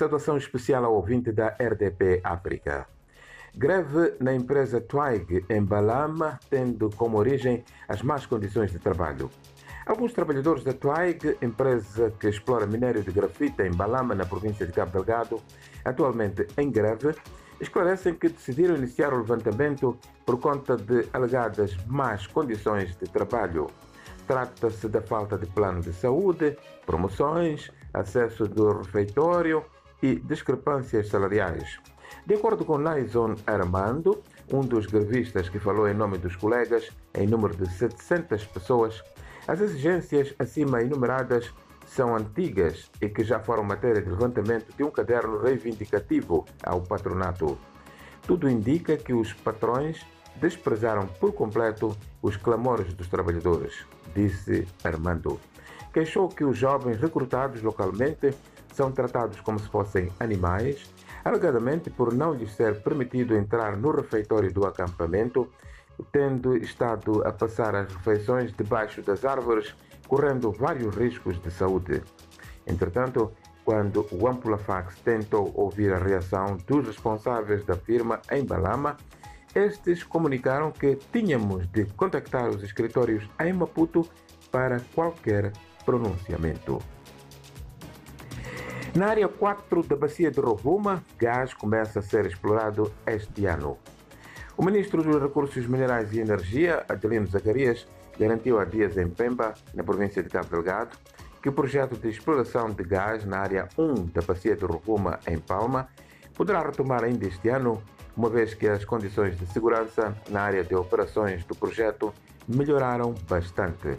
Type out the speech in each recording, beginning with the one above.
Saudação especial ao ouvinte da RDP África. Greve na empresa Twig em Balama, tendo como origem as más condições de trabalho. Alguns trabalhadores da Twig, empresa que explora minério de grafite em Balama, na província de Cabo Delgado, atualmente em greve, esclarecem que decidiram iniciar o levantamento por conta de alegadas más condições de trabalho. Trata-se da falta de plano de saúde, promoções, acesso do refeitório e discrepâncias salariais. De acordo com Naison Armando, um dos grevistas que falou em nome dos colegas, em número de 700 pessoas, as exigências acima enumeradas são antigas e que já foram matéria de levantamento de um caderno reivindicativo ao patronato. Tudo indica que os patrões desprezaram por completo os clamores dos trabalhadores, disse Armando. Queixou que os jovens recrutados localmente são tratados como se fossem animais, alegadamente por não lhes ser permitido entrar no refeitório do acampamento, tendo estado a passar as refeições debaixo das árvores, correndo vários riscos de saúde. Entretanto, quando o Ampulafax tentou ouvir a reação dos responsáveis da firma em Balama, estes comunicaram que tínhamos de contactar os escritórios em Maputo para qualquer pronunciamento. Na área 4 da bacia de Rovuma, gás começa a ser explorado este ano. O ministro dos Recursos Minerais e Energia, Adelino Zacarias, garantiu há dias em Pemba, na província de Cabo Delgado, que o projeto de exploração de gás na área 1 da bacia de Rovuma, em Palma, poderá retomar ainda este ano, uma vez que as condições de segurança na área de operações do projeto melhoraram bastante.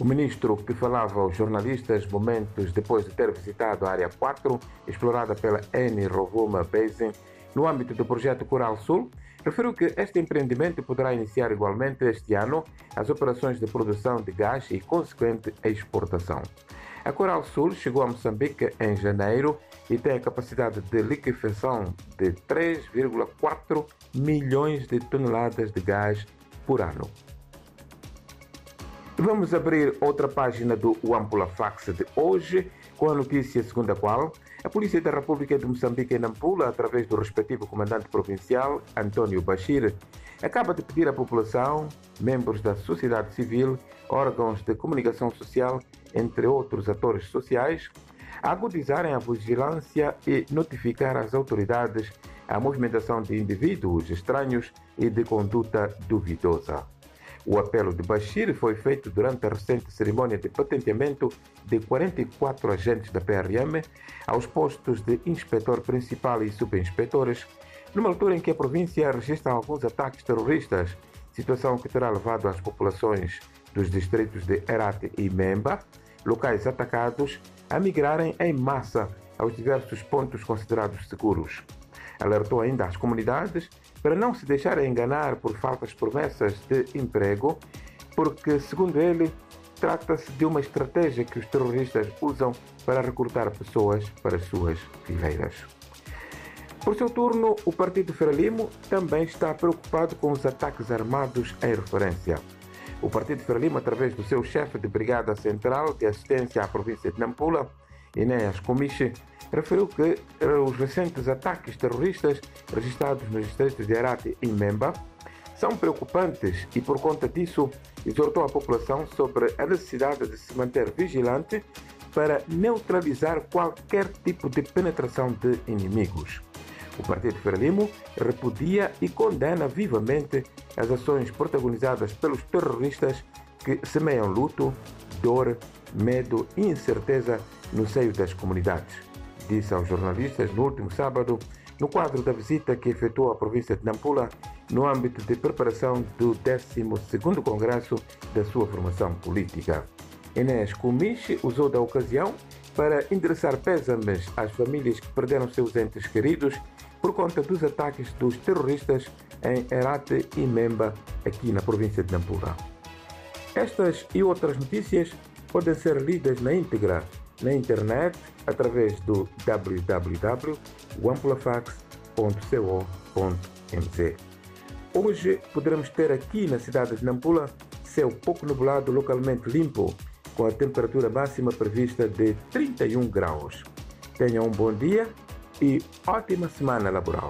O ministro, que falava aos jornalistas momentos depois de ter visitado a Área 4, explorada pela Eni Rovuma Basin, no âmbito do projeto Coral Sul, referiu que este empreendimento poderá iniciar igualmente este ano as operações de produção de gás e consequente exportação. A Coral Sul chegou a Moçambique em janeiro e tem a capacidade de liquefação de 3,4 milhões de toneladas de gás por ano. Vamos abrir outra página do Ampula Fax de hoje com a notícia segundo a qual a Polícia da República de Moçambique em Nampula, através do respectivo comandante provincial, António Bashir, acaba de pedir à população, membros da sociedade civil, órgãos de comunicação social, entre outros atores sociais, agudizarem a vigilância e notificar às autoridades a movimentação de indivíduos estranhos e de conduta duvidosa. O apelo de Bashir foi feito durante a recente cerimônia de patenteamento de 44 agentes da PRM aos postos de inspetor principal e subinspetores, numa altura em que a província registra alguns ataques terroristas, situação que terá levado as populações dos distritos de Herat e Memba, locais atacados, a migrarem em massa aos diversos pontos considerados seguros. Alertou ainda as comunidades para não se deixarem enganar por falsas promessas de emprego, porque, segundo ele, trata-se de uma estratégia que os terroristas usam para recrutar pessoas para as suas fileiras. Por seu turno, o Partido Frelimo também está preocupado com os ataques armados em referência. O Partido Frelimo, através do seu chefe de Brigada Central de Assistência à província de Nampula, Enéas Comiche, referiu que os recentes ataques terroristas registrados nos distritos de Arate e Memba são preocupantes e, por conta disso, exortou a população sobre a necessidade de se manter vigilante para neutralizar qualquer tipo de penetração de inimigos. O Partido Frelimo repudia e condena vivamente as ações protagonizadas pelos terroristas que semeiam luto, dor, medo e incerteza no seio das comunidades, disse aos jornalistas no último sábado, no quadro da visita que efetuou à província de Nampula no âmbito de preparação do 12º Congresso da sua formação política. Enes Kumish usou da ocasião para endereçar pésames às famílias que perderam seus entes queridos por conta dos ataques dos terroristas em Herate e Memba, aqui na província de Nampula. Estas e outras notícias podem ser lidas na íntegra na internet através do www.wampulafax.co.mz. Hoje poderemos ter aqui na cidade de Nampula céu pouco nublado, localmente limpo, com a temperatura máxima prevista de 31 graus. Tenham um bom dia e ótima semana laboral.